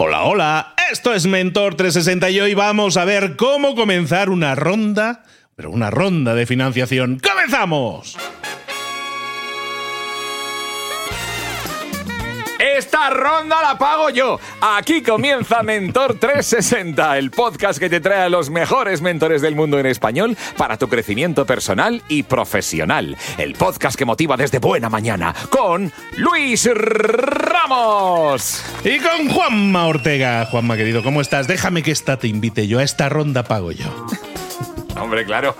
Hola, hola, esto es Mentor 360 y hoy vamos a ver cómo comenzar una ronda, pero una ronda de financiación. ¡Comenzamos! Esta ronda la pago yo. Aquí comienza Mentor 360, el podcast que te trae a los mejores mentores del mundo en español para tu crecimiento personal y profesional. El podcast que motiva desde buena mañana con Luis Ramos. Y con Juanma Ortega. Juanma, querido, ¿cómo estás? Déjame que esta te invite yo. A esta ronda pago yo. Hombre, claro.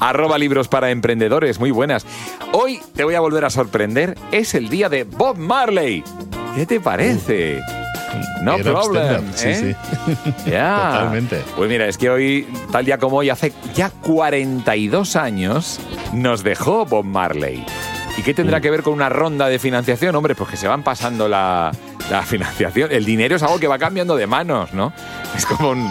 Arroba libros para emprendedores, muy buenas. Hoy te voy a volver a sorprender. Es el día de Bob Marley. ¿Qué te parece? No Era problem. sí, ¿eh? sí. Ya. Totalmente. Pues mira, es que hoy, tal día como hoy, hace ya 42 años, nos dejó Bob Marley. ¿Y qué tendrá que ver con una ronda de financiación? Hombre, pues que se van pasando la, la financiación. El dinero es algo que va cambiando de manos, ¿no? Es como un...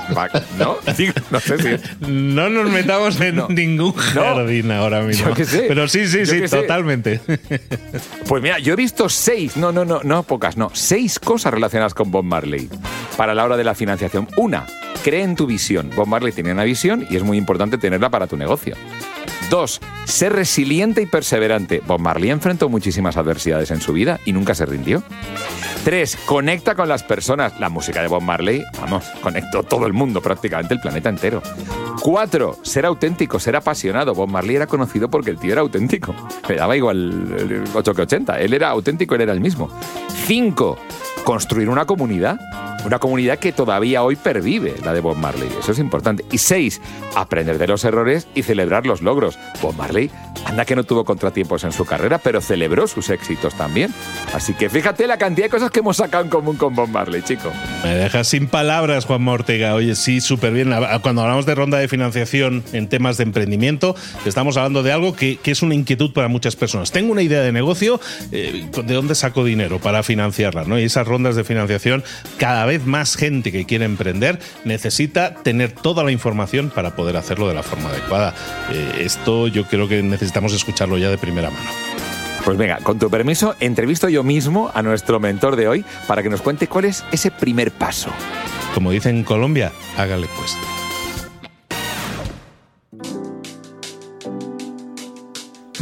¿No? Digo, no sé si... No nos metamos en No. ningún jardín ahora mismo. Yo qué sé. Pero sí, sí, Yo sí, sé. totalmente. Pues mira, yo he visto seis, no, no, no, no pocas, no, seis cosas relacionadas con Bob Marley para la hora de la financiación. Una, cree en tu visión. Bob Marley tenía una visión y es muy importante tenerla para tu negocio. Dos, ser resiliente y perseverante. Bob Marley enfrentó muchísimas adversidades en su vida y nunca se rindió. Tres, conecta con las personas. La música de Bob Marley, vamos, conectó todo el mundo, prácticamente el planeta entero. Cuatro, ser auténtico, ser apasionado. Bob Marley era conocido porque el tío era auténtico. Me daba igual 8 que 80. Él era auténtico, él era el mismo. Cinco, construir una comunidad. Una comunidad que todavía hoy pervive, la de Bob Marley. Eso es importante. Y seis, aprender de los errores y celebrar los logros. Bob Marley, anda que no tuvo contratiempos en su carrera, pero celebró sus éxitos también. Así que fíjate la cantidad de cosas que hemos sacado en común con Bob Marley, chico. Me dejas sin palabras, Juanma Ortega. Oye, sí, súper bien. Cuando hablamos de ronda de financiación en temas de emprendimiento, estamos hablando de algo que, que es una inquietud para muchas personas. Tengo una idea de negocio, eh, ¿de dónde saco dinero para financiarla? ¿no? Y esas rondas de financiación, cada vez más gente que quiere emprender necesita tener toda la información para poder hacerlo de la forma adecuada. Eh, esto yo creo que necesitamos escucharlo ya de primera mano. Pues venga, con tu permiso, entrevisto yo mismo a nuestro mentor de hoy para que nos cuente cuál es ese primer paso. Como dicen en Colombia, hágale pues.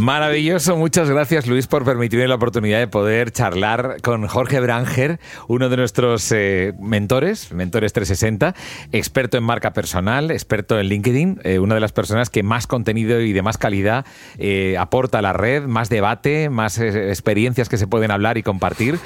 Maravilloso, muchas gracias Luis por permitirme la oportunidad de poder charlar con Jorge Branger, uno de nuestros eh, mentores, Mentores 360, experto en marca personal, experto en LinkedIn, eh, una de las personas que más contenido y de más calidad eh, aporta a la red, más debate, más eh, experiencias que se pueden hablar y compartir.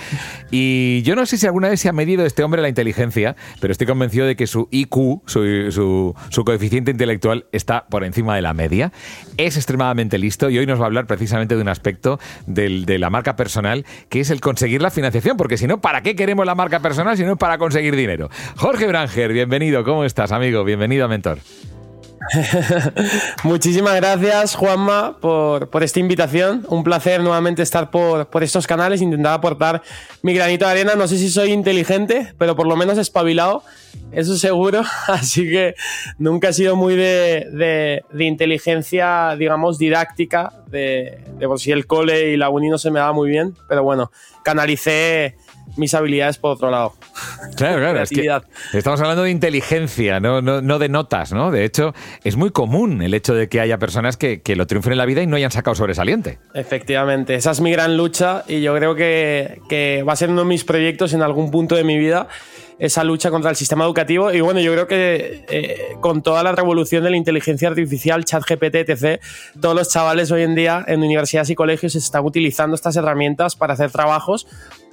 Y yo no sé si alguna vez se ha medido este hombre la inteligencia, pero estoy convencido de que su IQ, su, su- su coeficiente intelectual, está por encima de la media. Es extremadamente listo y hoy nos va hablar precisamente de un aspecto del- de la marca personal, que es el conseguir la financiación, porque si no, ¿para qué queremos la marca personal si no es para conseguir dinero? Jorge Branger, bienvenido, ¿cómo estás, amigo? Bienvenido a Mentor. Muchísimas gracias, Juanma, por, por esta invitación. Un placer nuevamente estar por, por estos canales, intentar aportar mi granito de arena. No sé si soy inteligente, pero por lo menos espabilado, eso seguro. Así que nunca he sido muy de, de- inteligencia, digamos, didáctica, de, de por si el cole y la uni no se me daba muy bien, pero bueno, canalicé mis habilidades por otro lado. Claro, claro. es que Creatividad. estamos hablando de inteligencia, no, no, no de notas, ¿no? De hecho, es muy común el hecho de que haya personas que, que lo triunfen en la vida y no hayan sacado sobresaliente. Efectivamente, esa es mi gran lucha y yo creo que, que va a ser uno de mis proyectos en algún punto de mi vida, esa lucha contra el sistema educativo. Y bueno, yo creo que eh, con toda la revolución de la inteligencia artificial, ChatGPT, etc., todos los chavales hoy en día en universidades y colegios están utilizando estas herramientas para hacer trabajos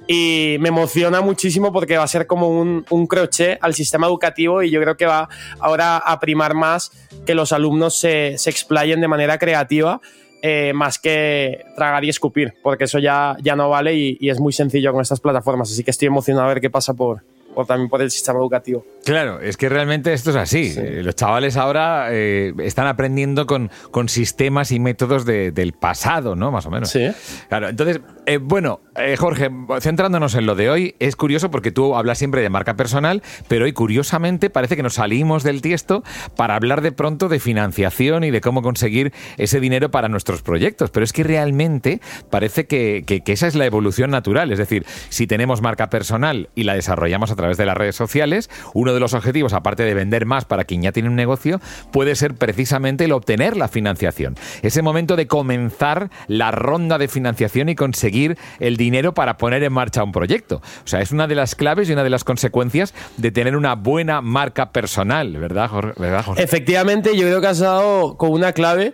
y me emociona muchísimo porque va a ser como un, un crochet al sistema educativo y yo creo que va ahora a primar más que los alumnos se, se explayen de manera creativa eh, más que tragar y escupir, porque eso ya, ya no vale y, y es muy sencillo con estas plataformas. Así que estoy emocionado a ver qué pasa por, por también por el sistema educativo. Claro, es que realmente esto es así. Eh, Los chavales ahora eh, están aprendiendo con, con sistemas y métodos de- del pasado, ¿no? Más o menos. Sí. Claro, entonces, eh, bueno, Eh, Jorge, centrándonos en lo de hoy, es curioso porque tú hablas siempre de marca personal, pero hoy curiosamente parece que nos salimos del tiesto para hablar de pronto de financiación y de cómo conseguir ese dinero para nuestros proyectos. Pero es que realmente parece que, esa es la evolución natural. Es decir, si tenemos marca personal y la desarrollamos a través de las redes sociales, uno de los objetivos, aparte de vender más para quien ya tiene un negocio, puede ser precisamente el obtener la financiación. Ese momento de comenzar la ronda de financiación y conseguir el dinero para poner en marcha un proyecto. O sea, es una de las claves y una de las consecuencias de tener una buena marca personal, ¿verdad, Jorge? Efectivamente, yo creo que has dado con una clave.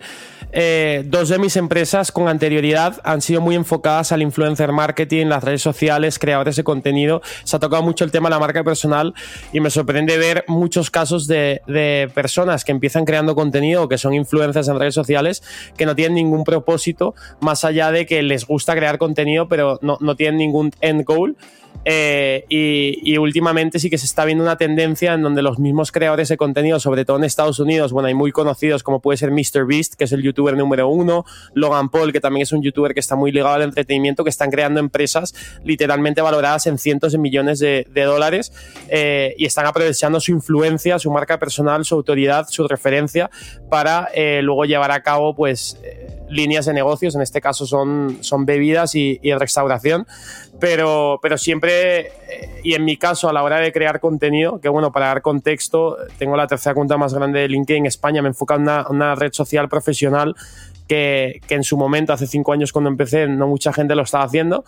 Eh, dos de mis empresas con anterioridad han sido muy enfocadas al influencer marketing, las redes sociales, creadores de contenido. Se ha tocado mucho el tema de la marca personal y me sorprende ver muchos casos de, personas que empiezan creando contenido o que son influencers en redes sociales que no tienen ningún propósito más allá de que les gusta crear contenido, pero no, no tienen ningún end goal. Eh, y, últimamente sí que se está viendo una tendencia en donde los mismos creadores de contenido, sobre todo en Estados Unidos, bueno, hay muy conocidos como puede ser MrBeast, que es el youtuber número uno, Logan Paul, que también es un youtuber que está muy ligado al entretenimiento, que están creando empresas literalmente valoradas en cientos de millones de, dólares eh, y están aprovechando su influencia, su marca personal, su autoridad, su referencia para eh, luego llevar a cabo pues líneas de negocios, en este caso son, son bebidas y, y restauración, pero, pero siempre, eh, y en mi caso a la hora de crear contenido, que bueno, para dar contexto, tengo la tercera cuenta más grande de LinkedIn en España, me enfoca en una, una red social profesional que, que, en su momento, hace cinco años cuando empecé, no mucha gente lo estaba haciendo.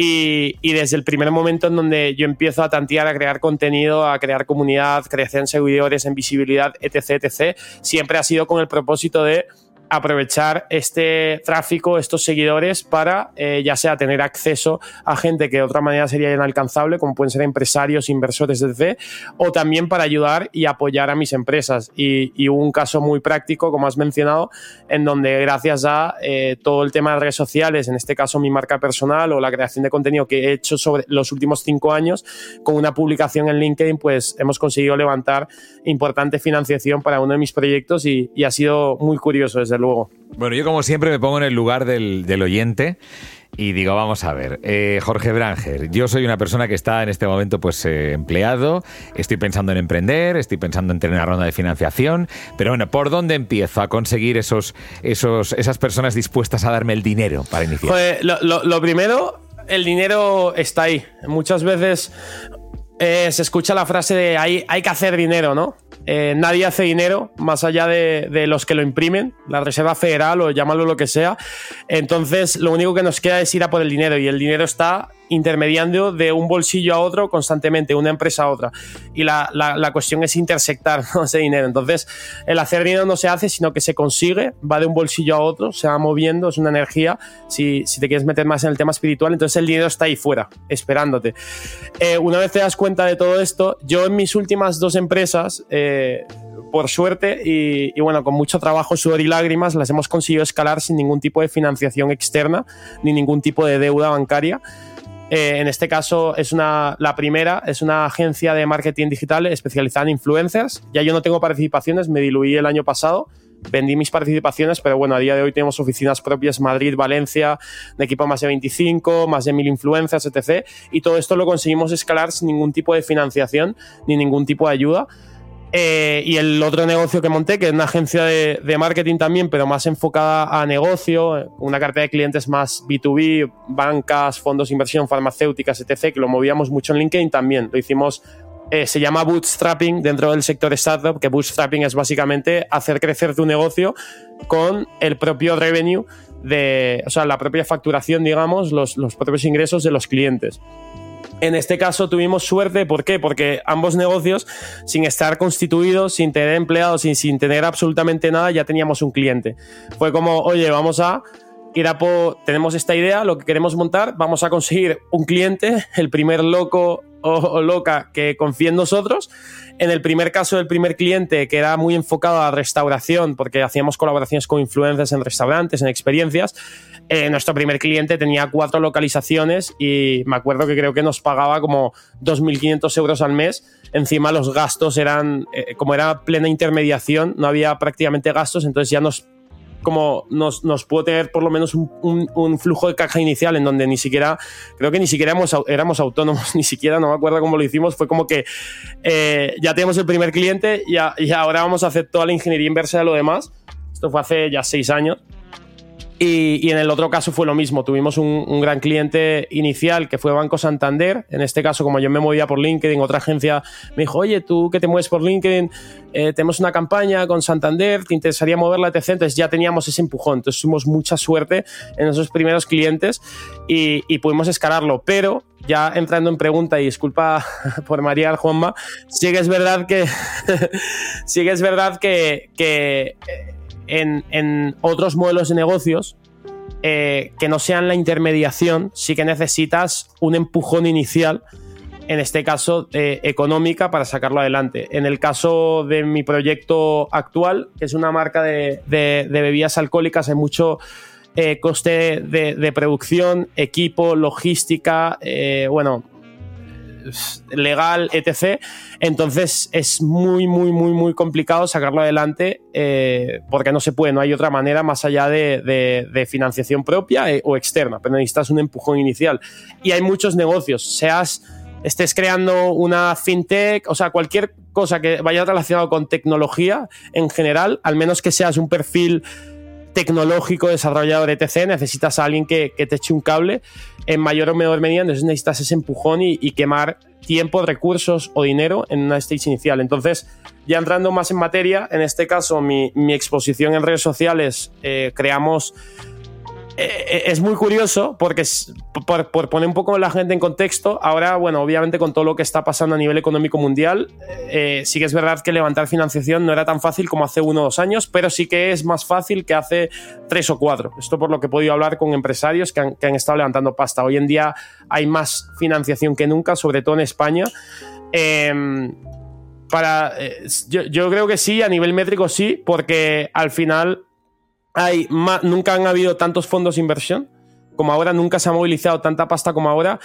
Y, y, desde el primer momento en donde yo empiezo a tantear, a crear contenido, a crear comunidad, creación de seguidores, en visibilidad, etc., etc., siempre ha sido con el propósito de aprovechar este tráfico, estos seguidores, para eh, ya sea tener acceso a gente que de otra manera sería inalcanzable, como pueden ser empresarios, inversores, etc., o también para ayudar y apoyar a mis empresas. Y, hubo un caso muy práctico, como has mencionado, en donde gracias a eh, todo el tema de redes sociales, en este caso mi marca personal o la creación de contenido que he hecho sobre los últimos cinco años, con una publicación en LinkedIn, pues hemos conseguido levantar importante financiación para uno de mis proyectos y, y ha sido muy curioso desde luego. Bueno, yo como siempre me pongo en el lugar del, oyente. Y digo, vamos a ver, eh, Jorge Branger, yo soy una persona que está en este momento pues eh, empleado, estoy pensando en emprender, estoy pensando en tener una ronda de financiación, pero bueno, ¿por dónde empiezo a conseguir esos, esos, esas personas dispuestas a darme el dinero para iniciar? lo, primero, el dinero está ahí. Muchas veces eh, se escucha la frase de hay, hay que hacer dinero, ¿no? Eh, nadie hace dinero más allá de, los que lo imprimen, la Reserva Federal o llámalo lo que sea. Entonces, lo único que nos queda es ir a por el dinero y el dinero está intermediando de un bolsillo a otro constantemente, una empresa a otra. Y la, cuestión es intersectar ese dinero. Entonces, el hacer dinero no se hace, sino que se consigue, va de un bolsillo a otro, se va moviendo, es una energía. Si, te quieres meter más en el tema espiritual, entonces el dinero está ahí fuera, esperándote. Eh, una vez te das cuenta de todo esto, yo en mis últimas dos empresas, eh, por suerte y, bueno, con mucho trabajo, sudor y lágrimas, las hemos conseguido escalar sin ningún tipo de financiación externa ni ningún tipo de deuda bancaria. Eh, en este caso es una, la primera, es una agencia de marketing digital especializada en influencers. Ya yo no tengo participaciones, me diluí el año pasado, vendí mis participaciones, pero bueno, a día de hoy tenemos oficinas propias Madrid, Valencia, de equipo más de 25, más de 1000 influencers, etc. Y todo esto lo conseguimos escalar sin ningún tipo de financiación ni ningún tipo de ayuda. Eh, y el otro negocio que monté, que es una agencia de, marketing también, pero más enfocada a negocio, una cartera de clientes más B2B, bancas, fondos de inversión, farmacéuticas, etc., que lo movíamos mucho en LinkedIn también. Lo hicimos, eh, se llama bootstrapping dentro del sector startup, que bootstrapping es básicamente hacer crecer tu negocio con el propio revenue de, o sea, la propia facturación, digamos, los, los propios ingresos de los clientes. En este caso tuvimos suerte, ¿por qué? Porque ambos negocios, sin estar constituidos, sin tener empleados, sin, sin tener absolutamente nada, ya teníamos un cliente. Fue como, oye, vamos a ir a por, tenemos esta idea, lo que queremos montar, vamos a conseguir un cliente, el primer loco o, loca que confíe en nosotros. En el primer caso del primer cliente, que era muy enfocado a restauración, porque hacíamos colaboraciones con influencers en restaurantes, en experiencias, eh, nuestro primer cliente tenía cuatro localizaciones y me acuerdo que creo que nos pagaba como 2.500 euros al mes. Encima los gastos eran, eh, como era plena intermediación, no había prácticamente gastos, entonces ya nos como nos, nos pudo tener por lo menos un, flujo de caja inicial en donde ni siquiera, creo que ni siquiera éramos, autónomos, ni siquiera, no me acuerdo cómo lo hicimos, fue como que eh, ya tenemos el primer cliente y, y ahora vamos a hacer toda la ingeniería inversa de lo demás. Esto fue hace ya seis años. Y, en el otro caso fue lo mismo. Tuvimos un, gran cliente inicial que fue Banco Santander. En este caso, como yo me movía por LinkedIn, otra agencia me dijo, oye, tú que te mueves por LinkedIn, eh, tenemos una campaña con Santander, ¿te interesaría moverla, etc. Entonces ya teníamos ese empujón. Entonces tuvimos mucha suerte en esos primeros clientes y, pudimos escalarlo. Pero ya entrando en pregunta, y disculpa por María Juanma, sí que es verdad que, sí que, es verdad que, que eh, en, otros modelos de negocios eh, que no sean la intermediación, sí que necesitas un empujón inicial, en este caso eh, económica, para sacarlo adelante. En el caso de mi proyecto actual, que es una marca de, bebidas alcohólicas, hay mucho eh, coste de, producción, equipo, logística, bueno, legal, etc. Entonces es muy, muy, muy, muy complicado sacarlo adelante eh, porque no se puede, no hay otra manera más allá de, financiación propia eh, o externa, pero necesitas un empujón inicial. Y hay muchos negocios, seas estés creando una fintech, o sea, cualquier cosa que vaya relacionado con tecnología en general, al menos que seas un perfil tecnológico, desarrollador, etc., necesitas a alguien que, te eche un cable en mayor o menor medida, entonces necesitas ese empujón y, quemar tiempo, recursos o dinero en una stage inicial. Entonces, ya entrando más en materia, en este caso mi, exposición en redes sociales, eh, creamos es muy curioso porque, por, poner un poco la gente en contexto, ahora, bueno, obviamente con todo lo que está pasando a nivel económico mundial, eh, sí que es verdad que levantar financiación no era tan fácil como hace uno o dos años, pero sí que es más fácil que hace tres o cuatro. Esto por lo que he podido hablar con empresarios que han, estado levantando pasta. Hoy en día hay más financiación que nunca, sobre todo en España. Em, para, eh, yo creo que sí, a nivel métrico sí, porque al final hay nunca han habido tantos fondos de inversión como ahora, nunca se ha movilizado tanta pasta como ahora.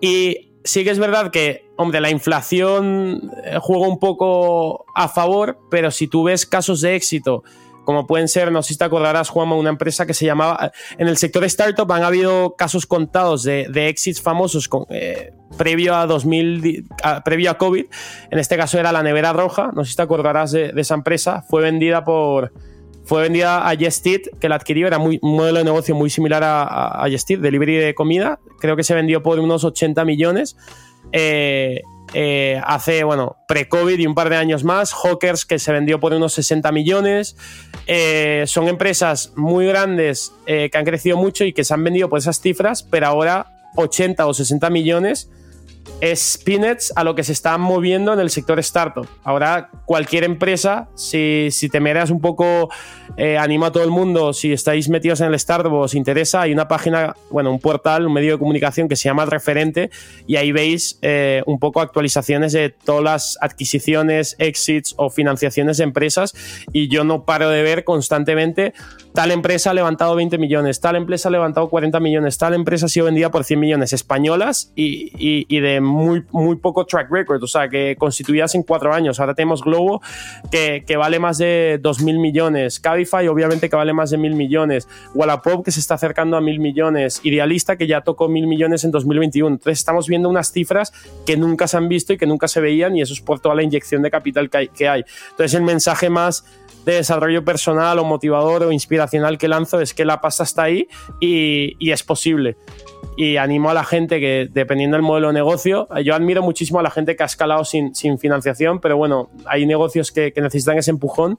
Y sí que es verdad que, hombre, la inflación eh, juega un poco a favor, pero si tú ves casos de éxito, como pueden ser, no sé si te acordarás, Juanma, una empresa que se llamaba, en el sector startup han habido casos contados de, de exits famosos con, eh, previo a 2000, previo a COVID. En este caso era la nevera roja, no sé si te acordarás de esa empresa, fue vendida por fue vendida a Just que la adquirió, era muy, un modelo de negocio muy similar a, a, delivery de comida. Creo que se vendió por unos 80 millones. Eh, eh, hace, bueno, pre-COVID y un par de años más. Hawkers, que se vendió por unos 60 millones. Eh, son empresas muy grandes que han crecido mucho y que se han vendido por esas cifras, pero ahora 80 o 60 millones es peanuts a lo que se está moviendo en el sector startup. Ahora, cualquier empresa, si, si te miras un poco, eh, anima a todo el mundo, si estáis metidos en el startup os interesa, hay una página, bueno, un portal, un medio de comunicación que se llama El Referente y ahí veis eh, un poco actualizaciones de todas las adquisiciones, exits o financiaciones de empresas y yo no paro de ver constantemente tal empresa ha levantado 20 millones, tal empresa ha levantado 40 millones, tal empresa ha sido vendida por 100 millones españolas y, y de muy, muy poco track record, o sea, que constituías en cuatro años. Ahora tenemos Globo, que, que vale más de 2.000 millones. Cabify, obviamente, que vale más de 1.000 millones. Wallapop, que se está acercando a 1.000 millones. Idealista, que ya tocó 1.000 millones en 2021. Entonces, estamos viendo unas cifras que nunca se han visto y que nunca se veían, y eso es por toda la inyección de capital que hay. Entonces, el mensaje más de desarrollo personal o motivador o inspiracional que lanzo es que la pasta está ahí y, y es posible y animo a la gente que, dependiendo del modelo de negocio, yo admiro muchísimo a la gente que ha escalado sin, sin financiación, pero bueno, hay negocios que, que necesitan ese empujón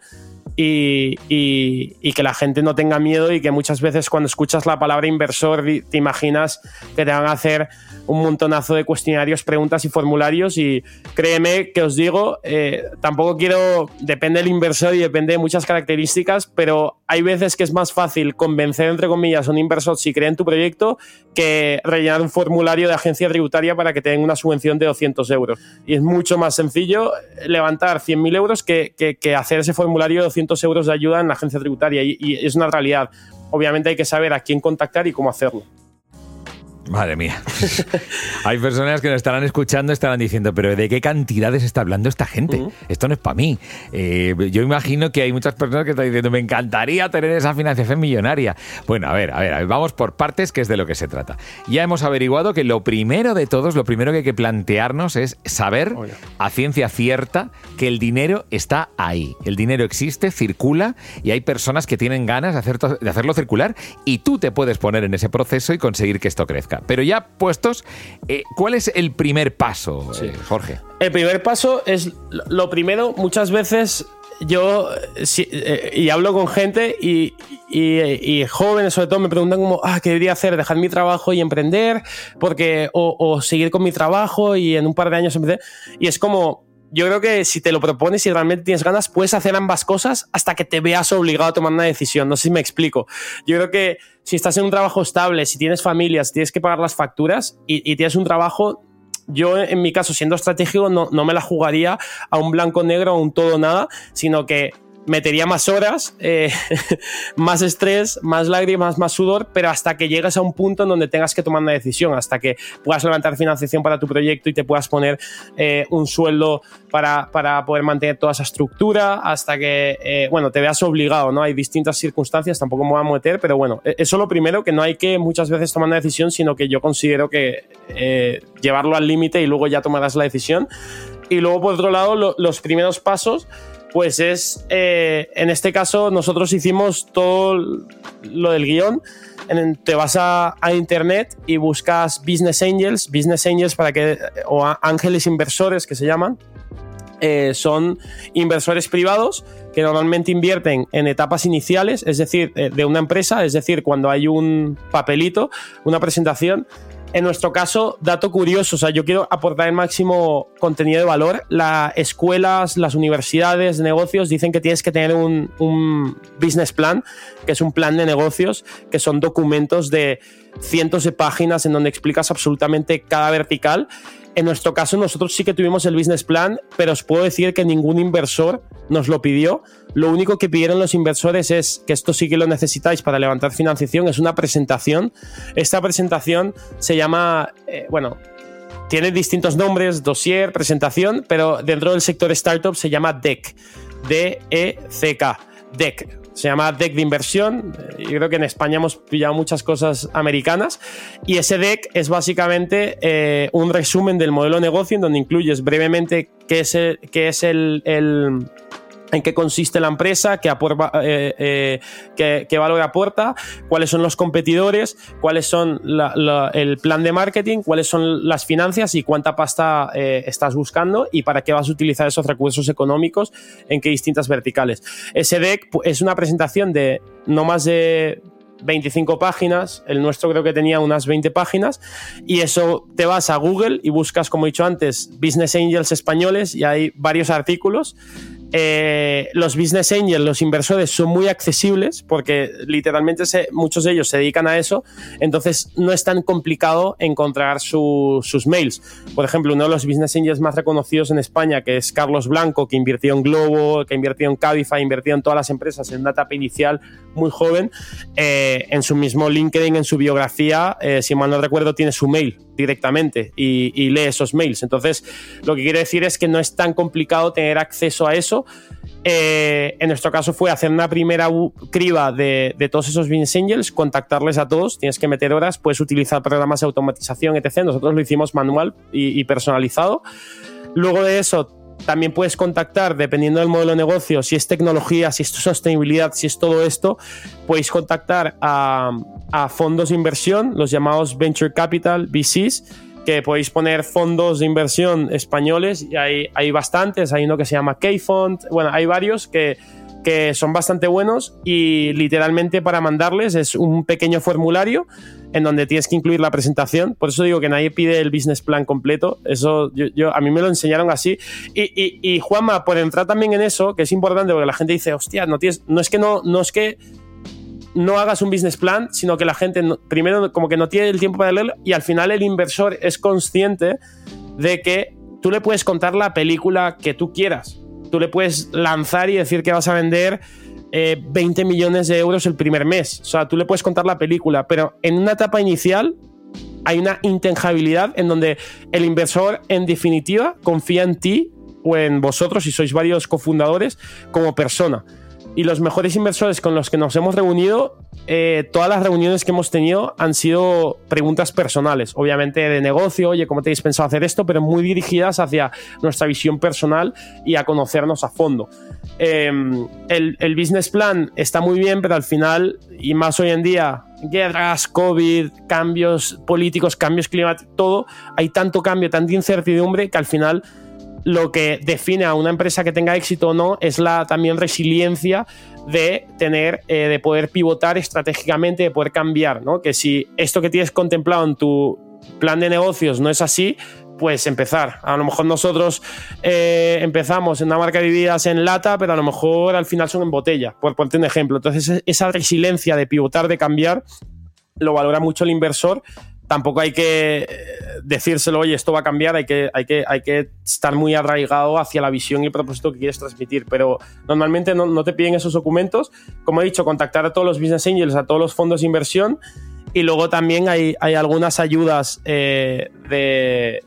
y, y, que la gente no tenga miedo y que muchas veces cuando escuchas la palabra inversor te imaginas que te van a hacer un montonazo de cuestionarios, preguntas y formularios y créeme que os digo, eh, tampoco quiero, depende del inversor y depende de muchas características, pero hay veces que es más fácil convencer, entre comillas, a un inversor si cree en tu proyecto que rellenar un formulario de agencia tributaria para que te den una subvención de 200 euros. Y es mucho más sencillo levantar 100.000 euros que, que, hacer ese formulario de 200 euros de ayuda en la agencia tributaria y es una realidad. Obviamente hay que saber a quién contactar y cómo hacerlo. Madre mía. Hay personas que nos estarán escuchando, estarán diciendo, pero ¿de qué cantidades está hablando esta gente? Esto no es para mí. Eh, yo imagino que hay muchas personas que están diciendo, me encantaría tener esa financiación millonaria. Bueno, a ver, a ver, vamos por partes, que es de lo que se trata. Ya hemos averiguado que lo primero de todos, lo primero que hay que plantearnos es saber a ciencia cierta que el dinero está ahí. El dinero existe, circula y hay personas que tienen ganas de, de hacerlo circular y tú te puedes poner en ese proceso y conseguir que esto crezca. Pero ya puestos, eh, ¿cuál es el primer paso, eh, Jorge? El primer paso es lo primero, muchas veces yo eh, y hablo con gente y, jóvenes sobre todo me preguntan como, ah, ¿qué debería hacer? ¿Dejar mi trabajo y emprender? Porque, o, seguir con mi trabajo y en un par de años emprender. Y es como, yo creo que si te lo propones y realmente tienes ganas, puedes hacer ambas cosas hasta que te veas obligado a tomar una decisión. No sé si me explico. Yo creo que si estás en un trabajo estable, si tienes familia, si tienes que pagar las facturas y, tienes un trabajo, yo en mi caso, siendo estratégico, no, no me la jugaría a un blanco-negro o un todo-nada, sino que metería más horas, eh, más estrés, más lágrimas, más sudor, pero hasta que llegues a un punto en donde tengas que tomar una decisión, hasta que puedas levantar financiación para tu proyecto y te puedas poner eh, un sueldo para, para, poder mantener toda esa estructura, hasta que, eh, bueno, te veas obligado, ¿no? Hay distintas circunstancias, tampoco me voy a meter, pero bueno, e-, eso lo primero, que no hay que muchas veces tomar una decisión, sino que yo considero que llevarlo al límite y luego ya tomarás la decisión. Y luego, por otro lado, los primeros pasos pues es, eh, en este caso, nosotros hicimos todo lo del guion. te vas a, internet y buscas Business Angels, Business Angels para que, o ángeles inversores que se llaman, eh, son inversores privados que normalmente invierten en etapas iniciales, es decir, eh, de una empresa, es decir, cuando hay un papelito, una presentación en nuestro caso, dato curioso, o sea, yo quiero aportar el máximo contenido de valor. Las escuelas, las universidades, negocios dicen que tienes que tener un, un business plan, que es un plan de negocios, que son documentos de cientos de páginas en donde explicas absolutamente cada vertical en nuestro caso, nosotros sí que tuvimos el business plan, pero os puedo decir que ningún inversor nos lo pidió. Lo único que pidieron los inversores es que esto sí que lo necesitáis para levantar financiación, es una presentación. Esta presentación se llama, eh, bueno, tiene distintos nombres, dossier, presentación, pero dentro del sector startup se llama DEC, D-E-C-K, DEC se llama deck de inversión. Yo creo que en España hemos pillado muchas cosas americanas. Y ese deck es básicamente eh, un resumen del modelo de negocio en donde incluyes brevemente qué es qué es el en qué consiste la empresa, qué, eh, eh, qué, valor aporta, cuáles son los competidores, cuáles son el plan de marketing, cuáles son las finanzas y cuánta pasta eh, estás buscando y para qué vas a utilizar esos recursos económicos en qué distintas verticales. Ese deck es una presentación de no más de 25 páginas, el nuestro creo que tenía unas 20 páginas, y eso te vas a Google y buscas, como he dicho antes, Business Angels españoles y hay varios artículos eh, los business angels, los inversores son muy accesibles porque literalmente muchos de ellos se dedican a eso, entonces no es tan complicado encontrar sus mails. Por ejemplo, uno de los business angels más reconocidos en España, que es Carlos Blanco, que invirtió en Globo, que invirtió en Cabify, invirtió en todas las empresas en una etapa inicial muy joven, eh, en su mismo LinkedIn, en su biografía, eh, si mal no recuerdo, tiene su mail directamente y, lee esos mails. Entonces, lo que quiere decir es que no es tan complicado tener acceso a eso. Eh, en nuestro caso fue hacer una primera criba de, todos esos business angels, contactarles a todos, tienes que meter horas, puedes utilizar programas de automatización, etc. Nosotros lo hicimos manual y, personalizado. Luego de eso, también puedes contactar, dependiendo del modelo de negocio, si es tecnología, si es sostenibilidad, si es todo esto, podéis contactar a, a fondos de inversión, los llamados Venture Capital, VCs, que podéis poner fondos de inversión españoles. Y hay, hay bastantes, hay uno que se llama K-Fund, bueno, hay varios que, que son bastante buenos y literalmente para mandarles es un pequeño formulario en donde tienes que incluir la presentación. Por eso digo que nadie pide el business plan completo. Eso yo, a mí me lo enseñaron así. Y, y, Juanma, por entrar también en eso, que es importante porque la gente dice, hostia, no, tienes, no es que no, no es que no hagas un business plan, sino que la gente primero como que no tiene el tiempo para leerlo y al final el inversor es consciente de que tú le puedes contar la película que tú quieras. Tú le puedes lanzar y decir que vas a vender 20 eh, millones de euros el primer mes. O sea, tú le puedes contar la película, pero en una etapa inicial hay una intangibilidad en donde el inversor, en definitiva, confía en ti o en vosotros, si sois varios cofundadores, como persona. Y los mejores inversores con los que nos hemos reunido, eh, todas las reuniones que hemos tenido han sido preguntas personales, obviamente de negocio, oye, ¿cómo tenéis pensado hacer esto? Pero muy dirigidas hacia nuestra visión personal y a conocernos a fondo. Em, el, el business plan está muy bien, pero al final, y más hoy en día, guerras, COVID, cambios políticos, cambios climáticos, todo, hay tanto cambio, tanta incertidumbre que al final lo que define a una empresa que tenga éxito o no es la también resiliencia de tener, eh, de poder pivotar estratégicamente, de poder cambiar, ¿no? Que si esto que tienes contemplado en tu plan de negocios no es así, pues empezar. A lo mejor nosotros eh, empezamos en una marca de bebidas en lata, pero a lo mejor al final son en botella, por ponerte un ejemplo. Entonces, esa resiliencia de pivotar, de cambiar, lo valora mucho el inversor tampoco hay que eh, decírselo, oye, esto va a cambiar, hay que, hay que, hay que estar muy arraigado hacia la visión y el propósito que quieres transmitir, pero normalmente no, te piden esos documentos. Como he dicho, contactar a todos los business angels, a todos los fondos de inversión y luego también hay, algunas ayudas eh, de,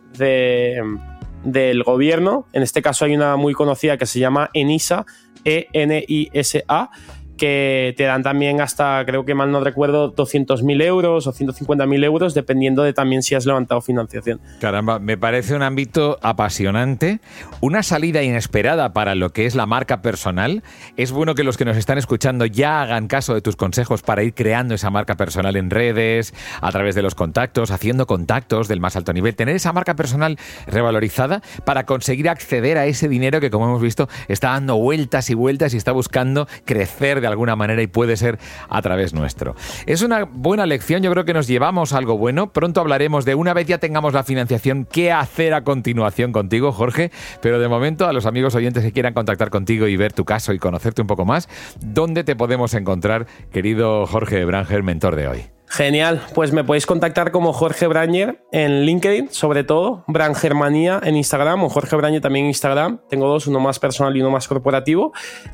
del gobierno. En este caso hay una muy conocida que se llama ENISA, E-N-I-S-A, que te dan también hasta, creo que mal no recuerdo, 200.000 euros o 150.000 euros, dependiendo de también si has levantado financiación. Caramba, me parece un ámbito apasionante, una salida inesperada para lo que es la marca personal. Es bueno que los que nos están escuchando ya hagan caso de tus consejos para ir creando esa marca personal en redes, a través de los contactos, haciendo contactos del más alto nivel, tener esa marca personal revalorizada para conseguir acceder a ese dinero que, como hemos visto, está dando vueltas y vueltas y está buscando crecer de alguna manera y puede ser a través nuestro. Es una buena lección, yo creo que nos llevamos algo bueno. Pronto hablaremos de una vez ya tengamos la financiación, qué hacer a continuación contigo, Jorge, pero de momento a los amigos oyentes que quieran contactar contigo y ver tu caso y conocerte un poco más, ¿dónde te podemos encontrar, querido Jorge Branger, mentor de hoy? Genial, pues me podéis contactar como Jorge Brañer en LinkedIn, sobre todo, Brangermanía en Instagram o Jorge Brañer también en Instagram. Tengo dos, uno más personal y uno más corporativo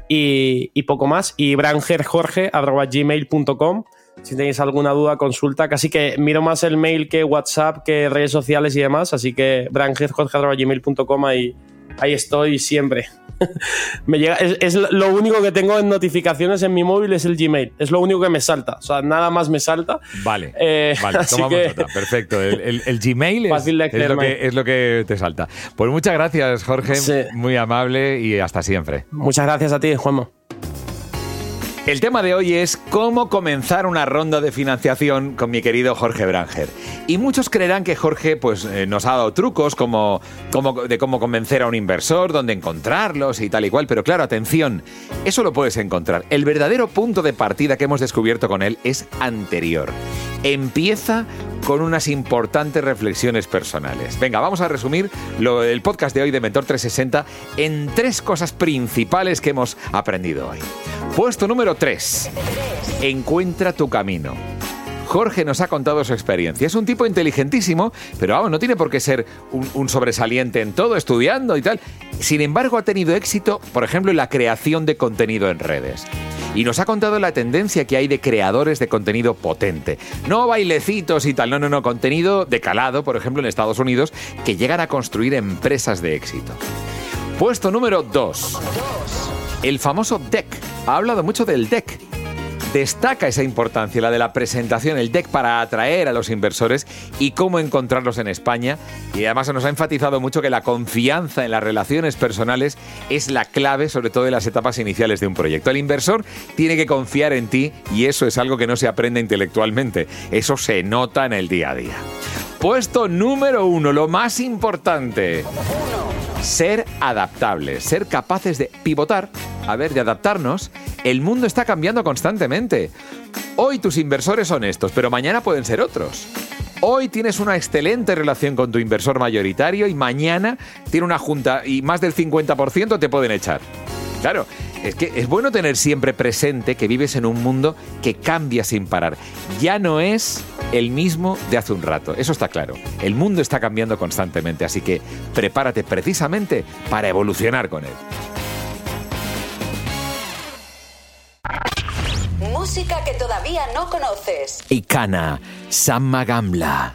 y, poco más. Y brangerjorge.gmail.com si tenéis alguna duda, consulta. Casi que miro más el mail que WhatsApp, que redes sociales y demás. Así que brangerjorge.gmail.com ahí, ahí estoy siempre. me llega, es, lo único que tengo en notificaciones en mi móvil es el Gmail. Es lo único que me salta. O sea, nada más me salta. Vale. Eh, vale, tomamos nota. Perfecto. El, Gmail es, lo que, es, lo que, te salta. Pues muchas gracias, Jorge. Muy amable y hasta siempre. Muchas gracias a ti, Juanmo. El tema de hoy es cómo comenzar una ronda de financiación con mi querido Jorge Branger. Y muchos creerán que Jorge pues, eh, nos ha dado trucos como, como, de cómo convencer a un inversor, dónde encontrarlos y tal y cual. Pero claro, atención, eso lo puedes encontrar. El verdadero punto de partida que hemos descubierto con él es anterior. Empieza con unas importantes reflexiones personales. Venga, vamos a resumir el podcast de hoy de Mentor 360 en tres cosas principales que hemos aprendido hoy. Puesto número 3. Encuentra tu camino. Jorge nos ha contado su experiencia. Es un tipo inteligentísimo, pero vamos, no tiene por qué ser un, sobresaliente en todo, estudiando y tal. Sin embargo, ha tenido éxito, por ejemplo, en la creación de contenido en redes. Y nos ha contado la tendencia que hay de creadores de contenido potente. No bailecitos y tal, no, no, no, contenido de calado, por ejemplo, en Estados Unidos, que llegan a construir empresas de éxito. Puesto número 2. El famoso deck. Ha hablado mucho del deck destaca esa importancia, la de la presentación, el deck para atraer a los inversores y cómo encontrarlos en España. Y además nos ha enfatizado mucho que la confianza en las relaciones personales es la clave, sobre todo en las etapas iniciales de un proyecto. El inversor tiene que confiar en ti y eso es algo que no se aprende intelectualmente, eso se nota en el día a día. Puesto número uno, lo más importante. Ser adaptables, ser capaces de pivotar, a ver, de adaptarnos. El mundo está cambiando constantemente. Hoy tus inversores son estos, pero mañana pueden ser otros. Hoy tienes una excelente relación con tu inversor mayoritario y mañana tiene una junta y más del 50% te pueden echar. Claro, es que es bueno tener siempre presente que vives en un mundo que cambia sin parar. Ya no es el mismo de hace un rato, eso está claro. El mundo está cambiando constantemente, así que prepárate precisamente para evolucionar con él. Música que todavía no conoces. Icana Samma Gamla.